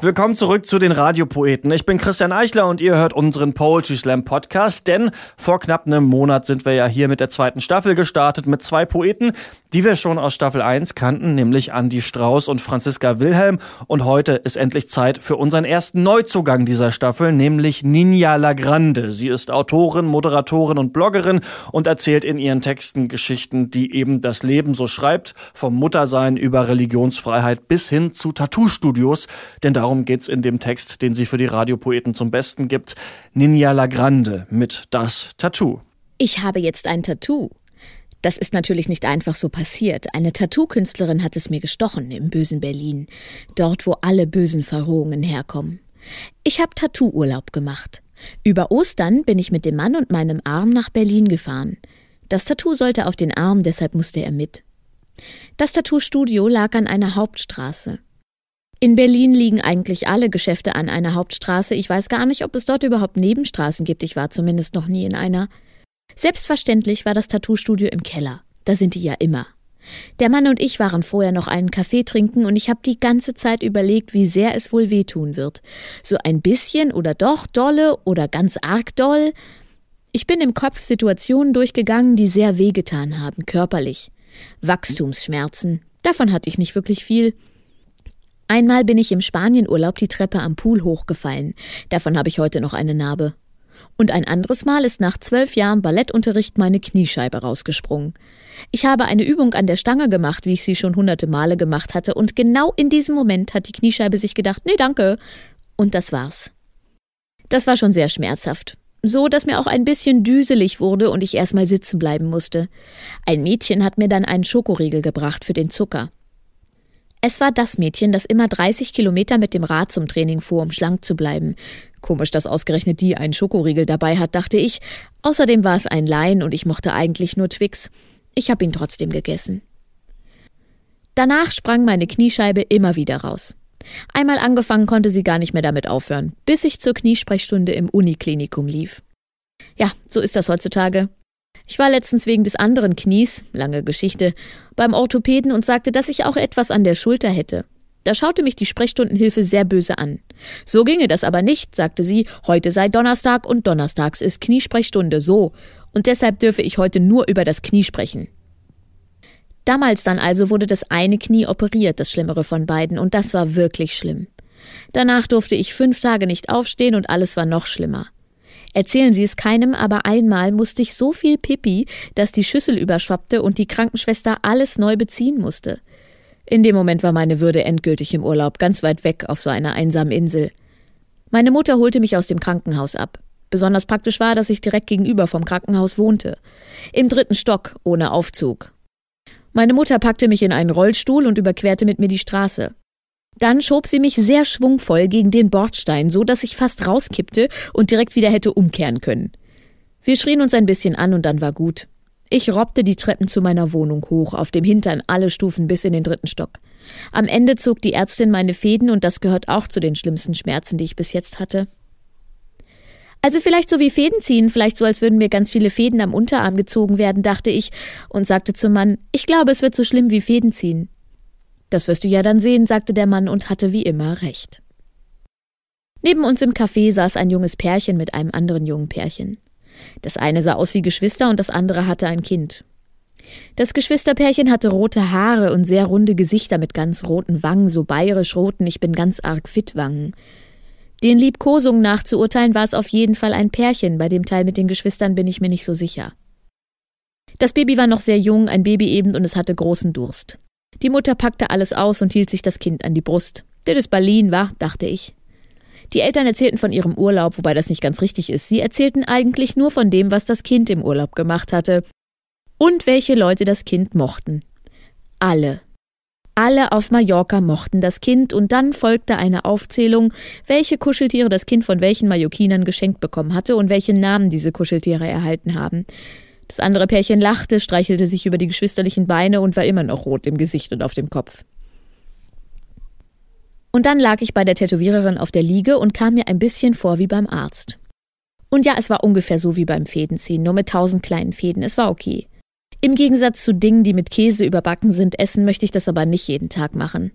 Willkommen zurück zu den Radiopoeten. Ich bin Christian Eichler und ihr hört unseren Poetry Slam Podcast, denn vor knapp einem Monat sind wir ja hier mit der zweiten Staffel gestartet mit zwei Poeten, die wir schon aus Staffel 1 kannten, nämlich Andy Strauß und Franziska Wilhelm. Und heute ist endlich Zeit für unseren ersten Neuzugang dieser Staffel, nämlich Ninja Lagrande. Sie ist Autorin, Moderatorin und Bloggerin und erzählt in ihren Texten Geschichten, die eben das Leben so schreibt, vom Muttersein über Religionsfreiheit bis hin zu Tattoo-Studios, denn darum Darum geht's in dem Text, den sie für die Radiopoeten zum Besten gibt. Ninja Lagrande mit Das Tattoo. Ich habe jetzt ein Tattoo. Das ist natürlich nicht einfach so passiert. Eine Tattoo-Künstlerin hat es mir gestochen im bösen Berlin, dort wo alle bösen Verrohungen herkommen. Ich habe Tattoo-Urlaub gemacht. Über Ostern bin ich mit dem Mann und meinem Arm nach Berlin gefahren. Das Tattoo sollte auf den Arm, deshalb musste er mit. Das Tattoo-Studio lag an einer Hauptstraße. In Berlin liegen eigentlich alle Geschäfte an einer Hauptstraße. Ich weiß gar nicht, ob es dort überhaupt Nebenstraßen gibt. Ich war zumindest noch nie in einer. Selbstverständlich war das Tattoo-Studio im Keller. Da sind die ja immer. Der Mann und ich waren vorher noch einen Kaffee trinken und ich habe die ganze Zeit überlegt, wie sehr es wohl wehtun wird. So ein bisschen oder doch dolle oder ganz arg doll. Ich bin im Kopf Situationen durchgegangen, die sehr wehgetan haben, körperlich. Wachstumsschmerzen. Davon hatte ich nicht wirklich viel. Einmal bin ich im Spanienurlaub die Treppe am Pool hochgefallen. Davon habe ich heute noch eine Narbe. Und ein anderes Mal ist nach zwölf Jahren Ballettunterricht meine Kniescheibe rausgesprungen. Ich habe eine Übung an der Stange gemacht, wie ich sie schon hunderte Male gemacht hatte, und genau in diesem Moment hat die Kniescheibe sich gedacht, nee, danke. Und das war's. Das war schon sehr schmerzhaft. So, dass mir auch ein bisschen düselig wurde und ich erstmal sitzen bleiben musste. Ein Mädchen hat mir dann einen Schokoriegel gebracht für den Zucker. Es war das Mädchen, das immer 30 Kilometer mit dem Rad zum Training fuhr, um schlank zu bleiben. Komisch, dass ausgerechnet die einen Schokoriegel dabei hat, dachte ich. Außerdem war es ein Laien und ich mochte eigentlich nur Twix. Ich habe ihn trotzdem gegessen. Danach sprang meine Kniescheibe immer wieder raus. Einmal angefangen konnte sie gar nicht mehr damit aufhören, bis ich zur Kniesprechstunde im Uniklinikum lief. Ja, so ist das heutzutage. Ich war letztens wegen des anderen Knies, lange Geschichte, beim Orthopäden und sagte, dass ich auch etwas an der Schulter hätte. Da schaute mich die Sprechstundenhilfe sehr böse an. So ginge das aber nicht, sagte sie, heute sei Donnerstag und Donnerstags ist Kniesprechstunde, so, und deshalb dürfe ich heute nur über das Knie sprechen. Damals dann also wurde das eine Knie operiert, das schlimmere von beiden, und das war wirklich schlimm. Danach durfte ich fünf Tage nicht aufstehen und alles war noch schlimmer. Erzählen Sie es keinem, aber einmal musste ich so viel Pipi, dass die Schüssel überschwappte und die Krankenschwester alles neu beziehen musste. In dem Moment war meine Würde endgültig im Urlaub, ganz weit weg auf so einer einsamen Insel. Meine Mutter holte mich aus dem Krankenhaus ab. Besonders praktisch war, dass ich direkt gegenüber vom Krankenhaus wohnte. Im dritten Stock, ohne Aufzug. Meine Mutter packte mich in einen Rollstuhl und überquerte mit mir die Straße. Dann schob sie mich sehr schwungvoll gegen den Bordstein, so dass ich fast rauskippte und direkt wieder hätte umkehren können. Wir schrien uns ein bisschen an und dann war gut. Ich robbte die Treppen zu meiner Wohnung hoch, auf dem Hintern alle Stufen bis in den dritten Stock. Am Ende zog die Ärztin meine Fäden und das gehört auch zu den schlimmsten Schmerzen, die ich bis jetzt hatte. Also vielleicht so wie Fäden ziehen, vielleicht so, als würden mir ganz viele Fäden am Unterarm gezogen werden, dachte ich und sagte zum Mann, ich glaube, es wird so schlimm wie Fäden ziehen. Das wirst du ja dann sehen, sagte der Mann und hatte wie immer recht. Neben uns im Café saß ein junges Pärchen mit einem anderen jungen Pärchen. Das eine sah aus wie Geschwister und das andere hatte ein Kind. Das Geschwisterpärchen hatte rote Haare und sehr runde Gesichter mit ganz roten Wangen, so bayerisch roten, ich bin ganz arg fit Wangen. Den Liebkosungen nachzuurteilen war es auf jeden Fall ein Pärchen, bei dem Teil mit den Geschwistern bin ich mir nicht so sicher. Das Baby war noch sehr jung, ein Baby eben, und es hatte großen Durst. Die Mutter packte alles aus und hielt sich das Kind an die Brust. Das ist Berlin, war, dachte ich. Die Eltern erzählten von ihrem Urlaub, wobei das nicht ganz richtig ist. Sie erzählten eigentlich nur von dem, was das Kind im Urlaub gemacht hatte. Und welche Leute das Kind mochten. Alle. Alle auf Mallorca mochten das Kind und dann folgte eine Aufzählung, welche Kuscheltiere das Kind von welchen Mallorquinern geschenkt bekommen hatte und welche Namen diese Kuscheltiere erhalten haben. Das andere Pärchen lachte, streichelte sich über die geschwisterlichen Beine und war immer noch rot im Gesicht und auf dem Kopf. Und dann lag ich bei der Tätowiererin auf der Liege und kam mir ein bisschen vor wie beim Arzt. Und ja, es war ungefähr so wie beim Fädenziehen, nur mit tausend kleinen Fäden. Es war okay. Im Gegensatz zu Dingen, die mit Käse überbacken sind, essen möchte ich das aber nicht jeden Tag machen.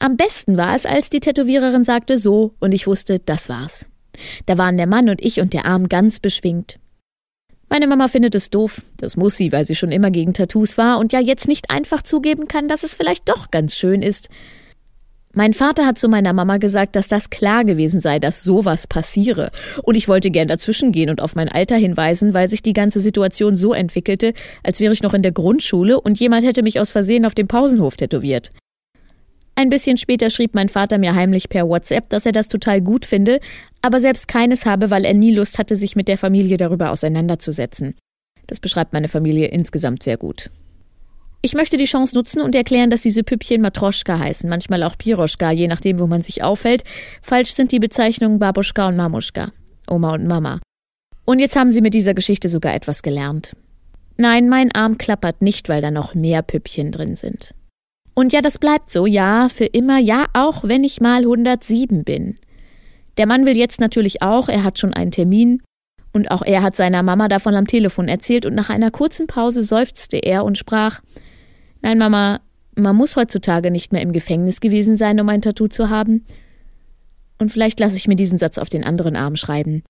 Am besten war es, als die Tätowiererin sagte so und ich wusste, das war's. Da waren der Mann und ich und der Arm ganz beschwingt. Meine Mama findet es doof, das muss sie, weil sie schon immer gegen Tattoos war und ja jetzt nicht einfach zugeben kann, dass es vielleicht doch ganz schön ist. Mein Vater hat zu meiner Mama gesagt, dass das klar gewesen sei, dass sowas passiere. Und ich wollte gern dazwischengehen und auf mein Alter hinweisen, weil sich die ganze Situation so entwickelte, als wäre ich noch in der Grundschule und jemand hätte mich aus Versehen auf dem Pausenhof tätowiert. Ein bisschen später schrieb mein Vater mir heimlich per WhatsApp, dass er das total gut finde, aber selbst keines habe, weil er nie Lust hatte, sich mit der Familie darüber auseinanderzusetzen. Das beschreibt meine Familie insgesamt sehr gut. Ich möchte die Chance nutzen und erklären, dass diese Püppchen Matroschka heißen, manchmal auch Piroschka, je nachdem, wo man sich aufhält. Falsch sind die Bezeichnungen Babuschka und Mamuschka, Oma und Mama. Und jetzt haben sie mit dieser Geschichte sogar etwas gelernt. Nein, mein Arm klappert nicht, weil da noch mehr Püppchen drin sind. Und ja, das bleibt so, ja, für immer, ja, auch wenn ich mal 107 bin. Der Mann will jetzt natürlich auch, er hat schon einen Termin, und auch er hat seiner Mama davon am Telefon erzählt, und nach einer kurzen Pause seufzte er und sprach Nein, Mama, man muss heutzutage nicht mehr im Gefängnis gewesen sein, um ein Tattoo zu haben. Und vielleicht lasse ich mir diesen Satz auf den anderen Arm schreiben.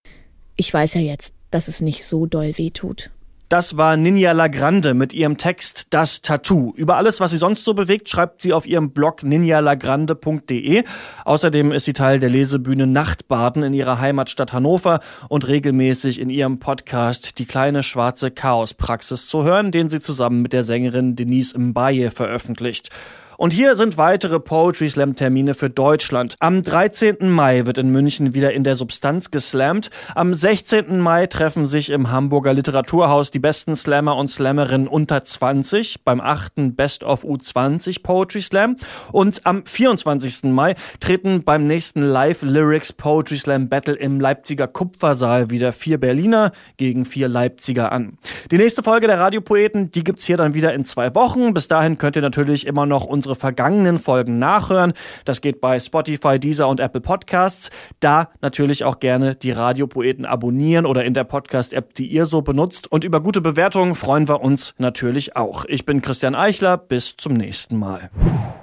Ich weiß ja jetzt, dass es nicht so doll weh tut. Das war Ninja Lagrande mit ihrem Text Das Tattoo. Über alles, was sie sonst so bewegt, schreibt sie auf ihrem Blog ninjalagrande.de. Außerdem ist sie Teil der Lesebühne Nachtbaden in ihrer Heimatstadt Hannover und regelmäßig in ihrem Podcast Die kleine schwarze Chaospraxis zu hören, den sie zusammen mit der Sängerin Denise Mbaye veröffentlicht. Und hier sind weitere Poetry Slam Termine für Deutschland. Am 13. Mai wird in München wieder in der Substanz geslammt. Am 16. Mai treffen sich im Hamburger Literaturhaus die besten Slammer und Slammerinnen unter 20 beim 8. Best of U20 Poetry Slam. Und am 24. Mai treten beim nächsten Live Lyrics Poetry Slam Battle im Leipziger Kupfersaal wieder vier Berliner gegen vier Leipziger an. Die nächste Folge der Radiopoeten, die gibt's hier dann wieder in zwei Wochen. Bis dahin könnt ihr natürlich immer noch unsere unsere vergangenen Folgen nachhören. Das geht bei Spotify, Deezer und Apple Podcasts. Da natürlich auch gerne die Radiopoeten abonnieren oder in der Podcast-App, die ihr so benutzt. Und über gute Bewertungen freuen wir uns natürlich auch. Ich bin Christian Eichler. Bis zum nächsten Mal.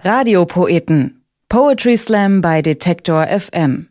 Radiopoeten. Poetry Slam bei Detektor FM.